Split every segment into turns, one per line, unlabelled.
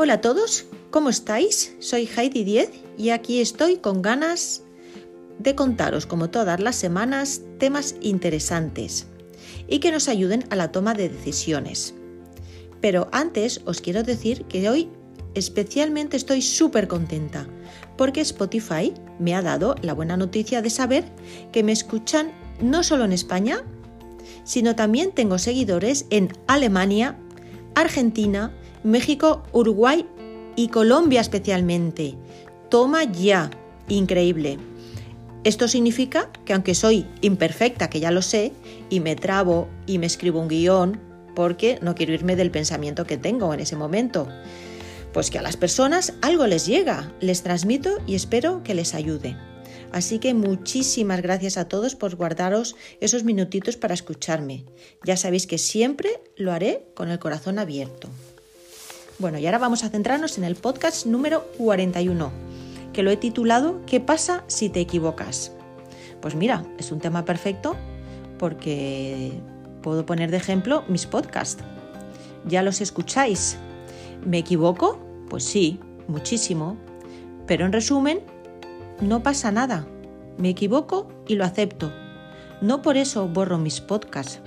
Hola a todos, ¿cómo estáis? Soy Heidi Diez y aquí estoy con ganas de contaros, como todas las semanas, temas interesantes y que nos ayuden a la toma de decisiones. Pero antes os quiero decir que hoy especialmente estoy súper contenta porque Spotify me ha dado la buena noticia de saber que me escuchan no solo en España, sino también tengo seguidores en Alemania, Argentina, México, Uruguay y Colombia especialmente. Toma ya, increíble. Esto significa que aunque soy imperfecta, que ya lo sé, y me trabo y me escribo un guion, porque no quiero irme del pensamiento que tengo en ese momento, pues que a las personas algo les llega, les transmito y espero que les ayude. Así que muchísimas gracias a todos por guardaros esos minutitos para escucharme. Ya sabéis que siempre lo haré con el corazón abierto. Bueno, y ahora vamos a centrarnos en el podcast número 41, que lo he titulado ¿Qué pasa si te equivocas? Pues mira, es un tema perfecto porque puedo poner de ejemplo mis podcasts. Ya los escucháis. ¿Me equivoco? Pues sí, muchísimo. Pero en resumen, no pasa nada. Me equivoco y lo acepto. No por eso borro mis podcasts.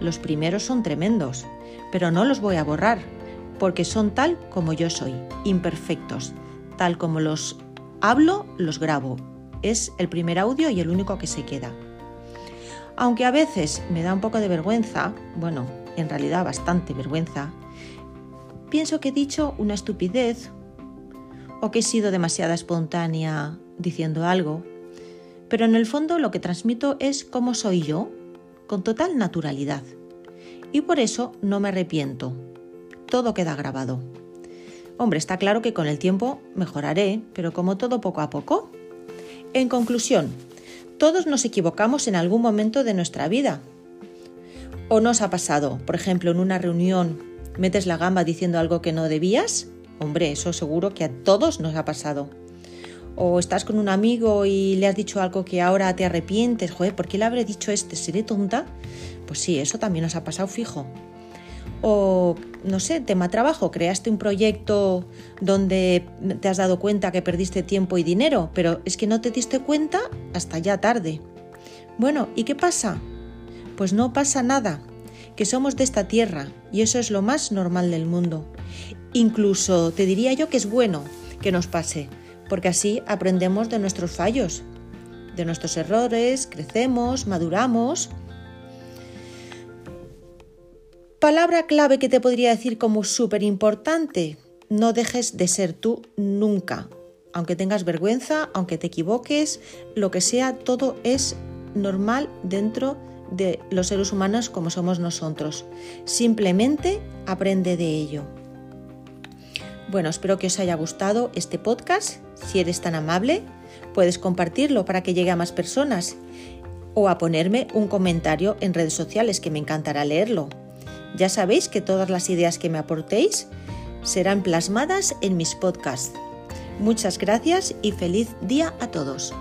Los primeros son tremendos, pero no los voy a borrar, porque son tal como yo soy, imperfectos. Tal como los hablo, los grabo. Es el primer audio y el único que se queda. Aunque a veces me da un poco de vergüenza, bueno, en realidad bastante vergüenza, pienso que he dicho una estupidez o que he sido demasiada espontánea diciendo algo, pero en el fondo lo que transmito es cómo soy yo, con total naturalidad. Y por eso no me arrepiento. Todo queda grabado. Hombre, está claro que con el tiempo mejoraré, pero como todo poco a poco. En conclusión, todos nos equivocamos en algún momento de nuestra vida. ¿O nos ha pasado, por ejemplo, en una reunión, metes la gamba diciendo algo que no debías? Hombre, eso seguro que a todos nos ha pasado o estás con un amigo y le has dicho algo que ahora te arrepientes, joder, ¿por qué le habré dicho este? ¿Seré tonta? Pues sí, eso también nos ha pasado fijo. O, no sé, tema trabajo, creaste un proyecto donde te has dado cuenta que perdiste tiempo y dinero, pero es que no te diste cuenta hasta ya tarde. Bueno, ¿y qué pasa? Pues no pasa nada, que somos de esta tierra y eso es lo más normal del mundo. Incluso te diría yo que es bueno que nos pase, porque así aprendemos de nuestros fallos, de nuestros errores, crecemos, maduramos. Palabra clave que te podría decir como súper importante, no dejes de ser tú nunca. Aunque tengas vergüenza, aunque te equivoques, lo que sea, todo es normal dentro de los seres humanos como somos nosotros. Simplemente aprende de ello. Bueno, espero que os haya gustado este podcast. Si eres tan amable, puedes compartirlo para que llegue a más personas o a ponerme un comentario en redes sociales que me encantará leerlo. Ya sabéis que todas las ideas que me aportéis serán plasmadas en mis podcasts. Muchas gracias y feliz día a todos.